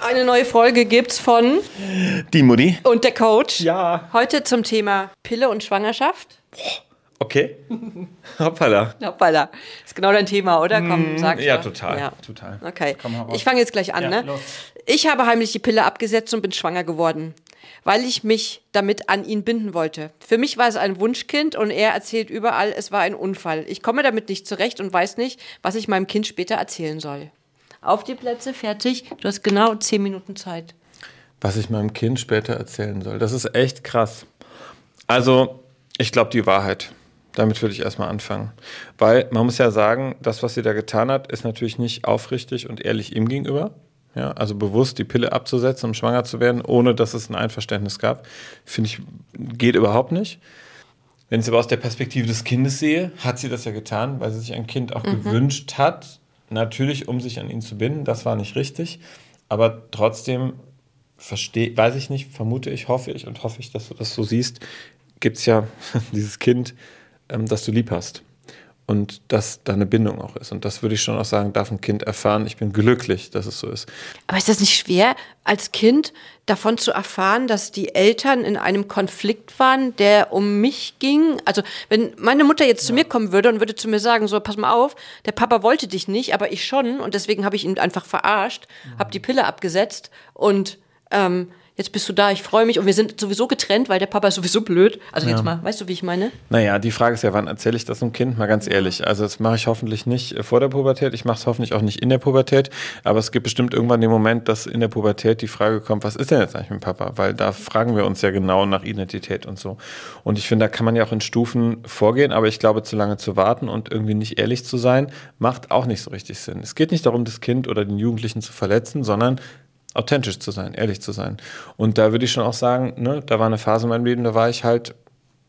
Eine neue Folge gibt's von Die Mutti. und der Coach. Ja. Heute zum Thema Pille und Schwangerschaft. Okay. Hoppala. Hoppala. Ist genau dein Thema, oder? Komm, sag Ja, total. Ja. Total. Okay. Komm. Ich fange jetzt gleich an, Ja, ne? los. Ich habe heimlich die Pille abgesetzt und bin schwanger geworden, weil ich mich damit an ihn binden wollte. Für mich war es ein Wunschkind und er erzählt überall, es war ein Unfall. Ich komme damit nicht zurecht und weiß nicht, was ich meinem Kind später erzählen soll. Auf die Plätze, fertig. Du hast genau zehn Minuten Zeit. Was ich meinem Kind später erzählen soll. Das ist echt krass. Also, ich glaube die Wahrheit. Damit würde ich erstmal anfangen. Weil man muss ja sagen, das, was sie da getan hat, ist natürlich nicht aufrichtig und ehrlich ihm gegenüber. Ja, also bewusst die Pille abzusetzen, um schwanger zu werden, ohne dass es ein Einverständnis gab, finde ich, geht überhaupt nicht. Wenn ich es aber aus der Perspektive des Kindes sehe, hat sie das ja getan, weil sie sich ein Kind auch gewünscht hat. Natürlich, um sich an ihn zu binden. Das war nicht richtig. Aber trotzdem verstehe, weiß ich nicht, vermute ich, hoffe ich und hoffe ich, dass du das so siehst, gibt es ja dieses Kind, ähm, das du lieb hast. Und dass da eine Bindung auch ist. Und das würde ich schon auch sagen, darf ein Kind erfahren. Ich bin glücklich, dass es so ist. Aber ist das nicht schwer, als Kind davon zu erfahren, dass die Eltern in einem Konflikt waren, der um mich ging? Also, wenn meine Mutter jetzt zu mir kommen würde und würde zu mir sagen, so, pass mal auf, der Papa wollte dich nicht, aber ich schon. Und deswegen habe ich ihn einfach verarscht, habe die Pille abgesetzt und ähm, jetzt bist du da, ich freue mich. Und wir sind sowieso getrennt, weil der Papa ist sowieso blöd. Also jetzt mal, weißt du, wie ich meine? Naja, die Frage ist ja, wann erzähle ich das einem Kind? Mal ganz ehrlich. Also das mache ich hoffentlich nicht äh, vor der Pubertät. Ich mache es hoffentlich auch nicht in der Pubertät. Aber es gibt bestimmt irgendwann den Moment, dass in der Pubertät die Frage kommt, was ist denn jetzt eigentlich mit Papa? Weil da fragen wir uns ja genau nach Identität und so. Und ich finde, da kann man ja auch in Stufen vorgehen. Aber ich glaube, zu lange zu warten und irgendwie nicht ehrlich zu sein, macht auch nicht so richtig Sinn. Es geht nicht darum, das Kind oder den Jugendlichen zu verletzen, sondern authentisch zu sein, ehrlich zu sein. Und da würde ich schon auch sagen, ne, da war eine Phase in meinem Leben, da war ich halt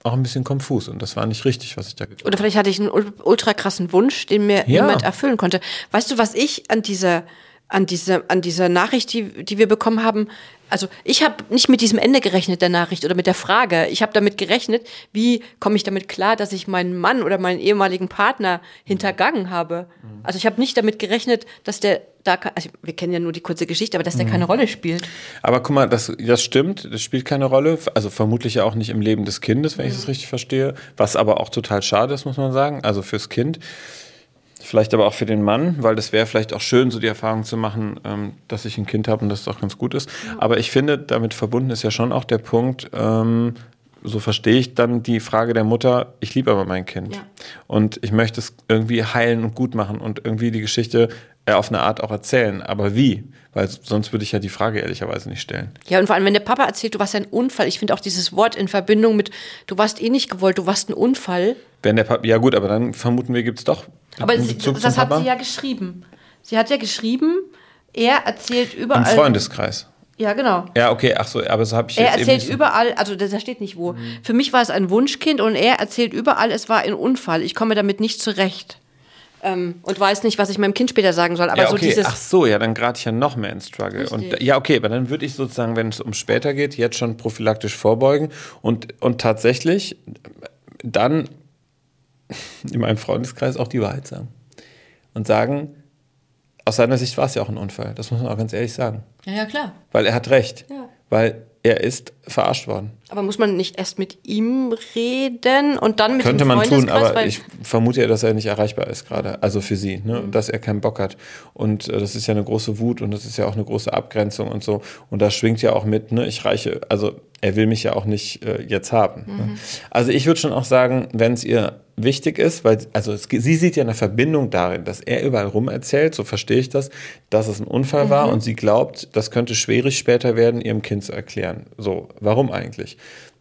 auch ein bisschen konfus und das war nicht richtig, was ich da getan Oder vielleicht hatte ich einen ul- ultra krassen Wunsch, den mir Ja. niemand erfüllen konnte. Weißt du, was ich an dieser, an dieser, an dieser Nachricht, die, die wir bekommen haben, also ich habe nicht mit diesem Ende gerechnet der Nachricht oder mit der Frage. Ich habe damit gerechnet, wie komme ich damit klar, dass ich meinen Mann oder meinen ehemaligen Partner hintergangen habe. Also ich habe nicht damit gerechnet, dass der da, also wir kennen ja nur die kurze Geschichte, aber dass der keine Rolle spielt. Aber guck mal, das, das stimmt, das spielt keine Rolle. Also vermutlich ja auch nicht im Leben des Kindes, wenn ich das richtig verstehe. Was aber auch total schade ist, muss man sagen. Also fürs Kind. Vielleicht aber auch für den Mann, weil das wäre vielleicht auch schön, so die Erfahrung zu machen, ähm, dass ich ein Kind habe und dass es auch ganz gut ist. Aber ich finde, damit verbunden ist ja schon auch der Punkt, ähm, so verstehe ich dann die Frage der Mutter, ich liebe aber mein Kind. Ja. Und ich möchte es irgendwie heilen und gut machen und irgendwie die Geschichte äh, auf eine Art auch erzählen. Aber wie? Weil sonst würde ich ja die Frage ehrlicherweise nicht stellen. Ja, und vor allem, wenn der Papa erzählt, du warst ein Unfall. Ich finde auch dieses Wort in Verbindung mit, du warst eh nicht gewollt, du warst ein Unfall. Wenn der Papa, ja gut, aber dann vermuten wir, gibt es doch Aber sie, das hat Papa sie ja geschrieben. Sie hat ja geschrieben, er erzählt im überall. Freundeskreis. Ja, genau. Ja, okay, ach so, aber so habe ich Er jetzt eben erzählt so- überall, also da steht nicht wo. Für mich war es ein Wunschkind und er erzählt überall, es war ein Unfall. Ich komme damit nicht zurecht. Ähm, und weiß nicht, was ich meinem Kind später sagen soll. Aber ja, so okay. dieses. Ach so, ja, dann gerate ich ja noch mehr ins Struggle. Und Richtig. ja, okay, aber dann würde ich sozusagen, wenn es um später geht, jetzt schon prophylaktisch vorbeugen und, und tatsächlich dann in meinem Freundeskreis auch die Wahrheit sagen. Und sagen, aus seiner Sicht war es ja auch ein Unfall. Das muss man auch ganz ehrlich sagen. Ja, ja, klar. Weil er hat recht. Ja. Weil er ist verarscht worden. Aber muss man nicht erst mit ihm reden und dann mit Könnte dem man tun, aber ich vermute ja, dass er nicht erreichbar ist gerade, also für sie, ne? Mhm. dass er keinen Bock hat. Und äh, das ist ja eine große Wut und das ist ja auch eine große Abgrenzung und so. Und da schwingt ja auch mit, ne, ich reiche, also er will mich ja auch nicht äh, jetzt haben. Mhm. Ne? Also ich würde schon auch sagen, wenn es ihr wichtig ist, weil, also es, sie sieht ja eine Verbindung darin, dass er überall rum erzählt, so verstehe ich das, dass es ein Unfall war Mhm. und sie glaubt, das könnte schwierig später werden, ihrem Kind zu erklären. So, warum eigentlich?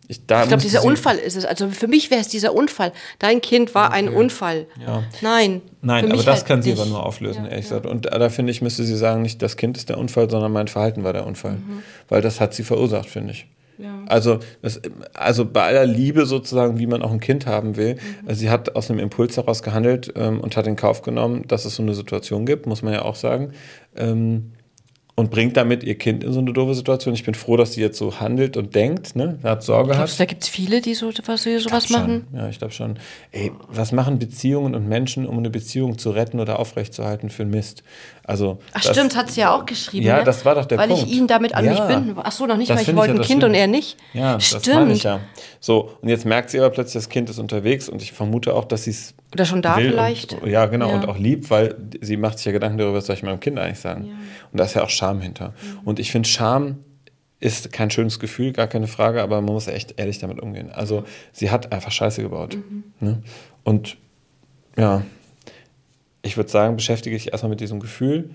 Ich, Ich glaube, dieser Unfall ist es. Also für mich wäre es dieser Unfall. Dein Kind war ein Unfall. Ja. Nein. Nein, aber das halt kann sie nicht. aber nur auflösen, ehrlich gesagt. Und da finde ich, müsste sie sagen, nicht das Kind ist der Unfall, sondern mein Verhalten war der Unfall. Weil das hat sie verursacht, finde ich. Also, das, also bei aller Liebe sozusagen, wie man auch ein Kind haben will, also sie hat aus einem Impuls heraus gehandelt ähm, und hat in Kauf genommen, dass es so eine Situation gibt, muss man ja auch sagen. Ähm, und bringt damit ihr Kind in so eine doofe Situation. Ich bin froh, dass sie jetzt so handelt und denkt, ne? hat Sorge Glaubst, hat. Da gibt es viele, die so, was, die sowas machen. Ja, ich glaube schon. Ey, was machen Beziehungen und Menschen, um eine Beziehung zu retten oder aufrechtzuerhalten für Mist? Also, Ach das, stimmt, hat sie ja auch geschrieben. Ja, ne? das war doch der weil Punkt. Weil ich ihn damit an ja, mich binden. Ach so, noch nicht, weil ich wollte ja ein Kind stimmt. und er nicht. Ja, stimmt. das meine ich ja. So, und jetzt merkt sie aber plötzlich, das Kind ist unterwegs und ich vermute auch, dass sie es oder schon da vielleicht. Und, ja, genau, ja. und auch lieb, weil sie macht sich ja Gedanken darüber, was soll ich meinem Kind eigentlich sagen. Ja. Und da ist ja auch Scham hinter. Mhm. Und ich finde, Scham ist kein schönes Gefühl, gar keine Frage, aber man muss echt ehrlich damit umgehen. Also sie hat einfach Scheiße gebaut. Mhm. Ne? Und ja, ich würde sagen, beschäftige dich erstmal mit diesem Gefühl,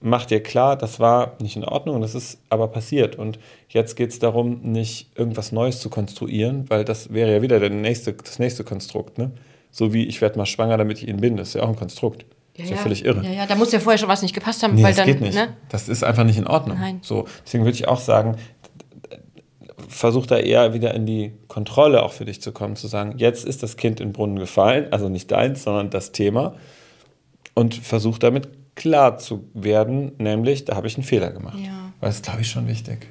mach dir klar, das war nicht in Ordnung das ist aber passiert. Und jetzt geht es darum, nicht irgendwas Neues zu konstruieren, weil das wäre ja wieder der nächste, das nächste Konstrukt. Ne? So wie ich werde mal schwanger, damit ich ihn bin. Das ist ja auch ein Konstrukt. Ja, ist ja, völlig irre. Ja, ja, da muss ja vorher schon was nicht gepasst haben. Nee, weil das dann, geht nicht. Ne? Das ist einfach nicht in Ordnung. Nein. So, deswegen würde ich auch sagen, versuch da eher wieder in die Kontrolle auch für dich zu kommen, zu sagen, jetzt ist das Kind in den Brunnen gefallen, also nicht deins, sondern das Thema und versuch damit klar zu werden, nämlich, da habe ich einen Fehler gemacht. Ja. Das ist, glaube ich, schon wichtig.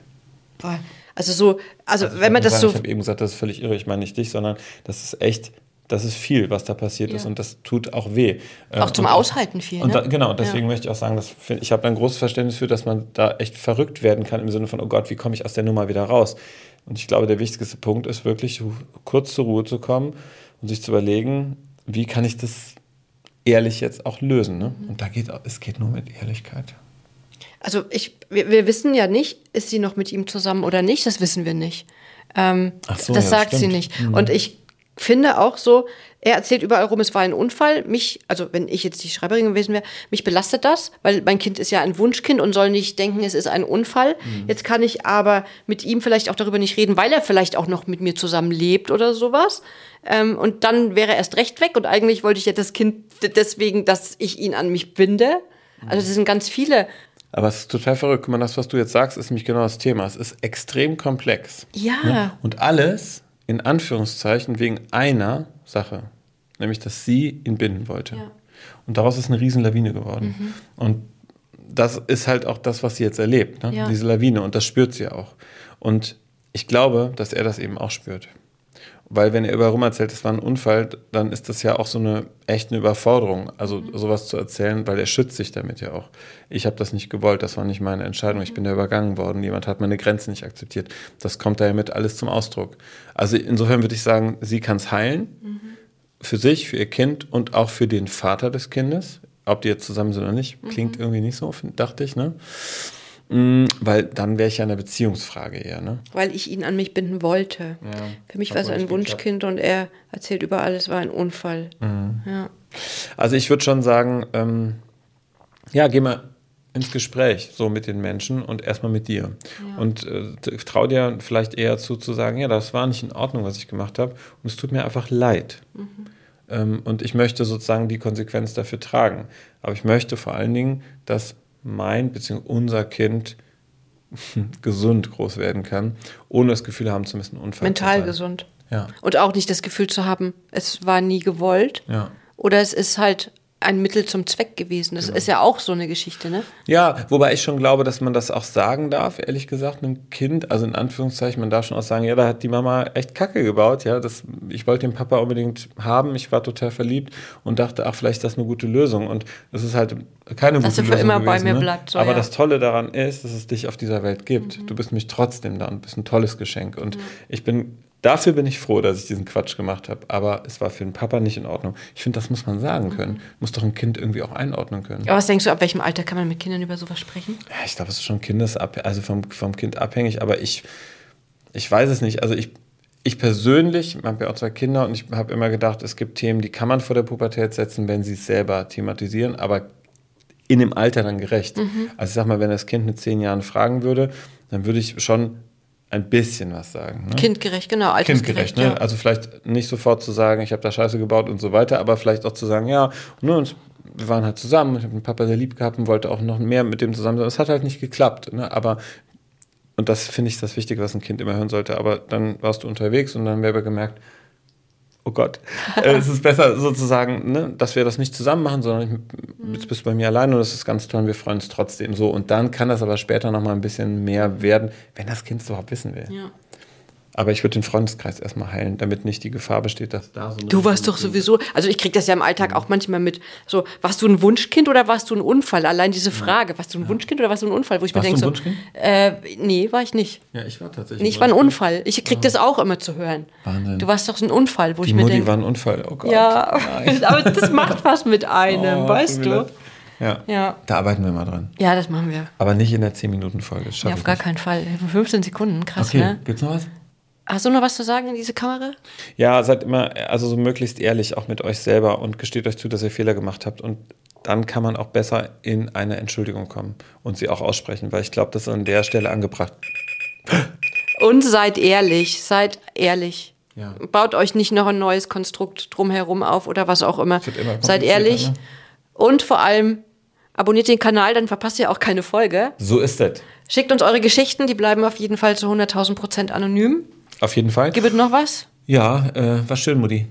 Also so, also, also wenn man das sagen, so... Ich habe eben gesagt, das ist völlig irre, ich meine nicht dich, sondern das ist echt das ist viel, was da passiert ja. ist und das tut auch weh. Auch zum und, Aushalten viel. Und ne? da, genau, deswegen ja. möchte ich auch sagen, dass, ich habe ein großes Verständnis für, dass man da echt verrückt werden kann im Sinne von, oh Gott, wie komme ich aus der Nummer wieder raus? Und ich glaube, der wichtigste Punkt ist wirklich, kurz zur Ruhe zu kommen und sich zu überlegen, wie kann ich das ehrlich jetzt auch lösen? Ne? Und da geht es geht nur mit Ehrlichkeit. Also ich, wir, wir, wissen ja nicht, ist sie noch mit ihm zusammen oder nicht, das wissen wir nicht. Ähm, so, das ja, sagt stimmt. sie nicht. Mhm. Und ich finde auch so, er erzählt überall rum, es war ein Unfall. Mich, also wenn ich jetzt die Schreiberin gewesen wäre, mich belastet das, weil mein Kind ist ja ein Wunschkind und soll nicht denken, es ist ein Unfall. Mhm. Jetzt kann ich aber mit ihm vielleicht auch darüber nicht reden, weil er vielleicht auch noch mit mir zusammen lebt oder sowas. Ähm, und dann wäre er erst recht weg und eigentlich wollte ich ja das Kind deswegen, dass ich ihn an mich binde. Also das sind ganz viele aber es ist total verrückt. Guck mal, das, was du jetzt sagst, ist nämlich genau das Thema. Es ist extrem komplex. Ja. Ne? Und alles in Anführungszeichen wegen einer Sache, nämlich dass sie ihn binden wollte. Ja. Und daraus ist eine Riesenlawine geworden. Mhm. Und das ist halt auch das, was sie jetzt erlebt, ne? ja. diese Lawine. Und das spürt sie auch. Und ich glaube, dass er das eben auch spürt. Weil wenn er über rum erzählt, es war ein Unfall, dann ist das ja auch so eine echte Überforderung, also mhm. sowas zu erzählen, weil er schützt sich damit ja auch. Ich habe das nicht gewollt, das war nicht meine Entscheidung, ich bin da übergangen worden, jemand hat meine Grenzen nicht akzeptiert. Das kommt da ja mit alles zum Ausdruck. Also insofern würde ich sagen, sie kann es heilen, mhm. für sich, für ihr Kind und auch für den Vater des Kindes. Ob die jetzt zusammen sind oder nicht, klingt mhm. irgendwie nicht so, dachte ich, ne? Mm, weil dann wäre ich ja eine Beziehungsfrage eher, ne? Weil ich ihn an mich binden wollte. Ja, Für mich war es ein Wunschkind und er erzählt überall, es war ein Unfall. Mhm. Ja. Also ich würde schon sagen, ähm, ja, geh mal ins Gespräch so mit den Menschen und erstmal mit dir. Ja. Und äh, trau dir vielleicht eher zu, zu sagen, ja, das war nicht in Ordnung, was ich gemacht habe und es tut mir einfach leid. Mhm. Ähm, und ich möchte sozusagen die Konsequenz dafür tragen. Aber ich möchte vor allen Dingen, dass mein bzw. unser Kind gesund groß werden kann, ohne das Gefühl haben zu müssen, Unfall Mental gesund. Ja. Und auch nicht das Gefühl zu haben, es war nie gewollt. Ja. Oder es ist halt ein Mittel zum Zweck gewesen. Das genau. ist ja auch so eine Geschichte, ne? Ja, wobei ich schon glaube, dass man das auch sagen darf, ehrlich gesagt, einem Kind, also in Anführungszeichen, man darf schon auch sagen, ja, da hat die Mama echt Kacke gebaut, ja, das, ich wollte den Papa unbedingt haben, ich war total verliebt und dachte, ach, vielleicht ist das eine gute Lösung und das ist halt keine dass gute Lösung Dass du für immer gewesen, bei mir ne? bleibt. So, Aber ja. das Tolle daran ist, dass es dich auf dieser Welt gibt. Mhm. Du bist mich trotzdem da und bist ein tolles Geschenk und mhm. ich bin Dafür bin ich froh, dass ich diesen Quatsch gemacht habe. Aber es war für den Papa nicht in Ordnung. Ich finde, das muss man sagen können. Mhm. Muss doch ein Kind irgendwie auch einordnen können. Aber was denkst du, ab welchem Alter kann man mit Kindern über sowas sprechen? Ja, ich glaube, es ist schon kindesabhängig, also vom, vom Kind abhängig. Aber ich, ich weiß es nicht. Also ich, ich persönlich, ich habe ja auch zwei Kinder und ich habe immer gedacht, es gibt Themen, die kann man vor der Pubertät setzen, wenn sie es selber thematisieren, aber in dem Alter dann gerecht. Mhm. Also ich sag mal, wenn das Kind mit zehn Jahren fragen würde, dann würde ich schon ein bisschen was sagen. Ne? Kindgerecht, genau. Kindgerecht, ne? Ja. Also vielleicht nicht sofort zu sagen, ich habe da Scheiße gebaut und so weiter, aber vielleicht auch zu sagen, ja, ne, und wir waren halt zusammen, ich habe den Papa sehr lieb gehabt und wollte auch noch mehr mit dem zusammen sein. Es hat halt nicht geklappt, ne? aber und das finde ich das Wichtige, was ein Kind immer hören sollte. Aber dann warst du unterwegs und dann wäre gemerkt, oh Gott, äh, es ist besser sozusagen, ne, dass wir das nicht zusammen machen, sondern ich, jetzt bist du bei mir alleine und das ist ganz toll und wir freuen uns trotzdem so. Und dann kann das aber später nochmal ein bisschen mehr werden, wenn das Kind es überhaupt wissen will. Ja. Aber ich würde den Freundeskreis erstmal heilen, damit nicht die Gefahr besteht, dass da so eine Du warst doch sowieso, also ich kriege das ja im Alltag auch manchmal mit, so, warst du ein Wunschkind oder warst du ein Unfall? Allein diese Frage, warst du ein Wunschkind oder warst du ein Unfall? Wo ich Warst mir du denke, ein so, äh, nee, war ich nicht. Ja, ich war tatsächlich. Nee, ich war ein Unfall. Ich krieg das auch immer zu hören. Wahnsinn. Du warst doch so ein Unfall, wo Die ich mir Mutti denke, war ein Unfall, oh Gott. ja, aber das macht was mit einem, Oh, weißt du? Ja. Ja. Da arbeiten wir mal dran. Ja, das machen wir. Aber nicht in der 10-Minuten-Folge. Ja, auf gar keinen Fall. 15 Sekunden, krass, Okay, ne? gibt's noch was? Hast du noch was zu sagen in diese Kamera? Ja, seid immer, also so möglichst ehrlich auch mit euch selber und gesteht euch zu, dass ihr Fehler gemacht habt. Und dann kann man auch besser in eine Entschuldigung kommen und sie auch aussprechen, weil ich glaube, das ist an der Stelle angebracht. Und seid ehrlich, seid ehrlich. Ja. Baut euch nicht noch ein neues Konstrukt drumherum auf oder was auch immer. immer Seid ehrlich. ne? Und vor allem abonniert den Kanal, dann verpasst ihr auch keine Folge. So ist das. Schickt uns eure Geschichten, die bleiben auf jeden Fall zu 100.000 Prozent anonym. Auf jeden Fall. Gibt es noch was? Ja, äh, war schön, Mutti.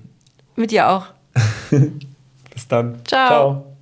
Mit dir auch. Bis dann. Ciao.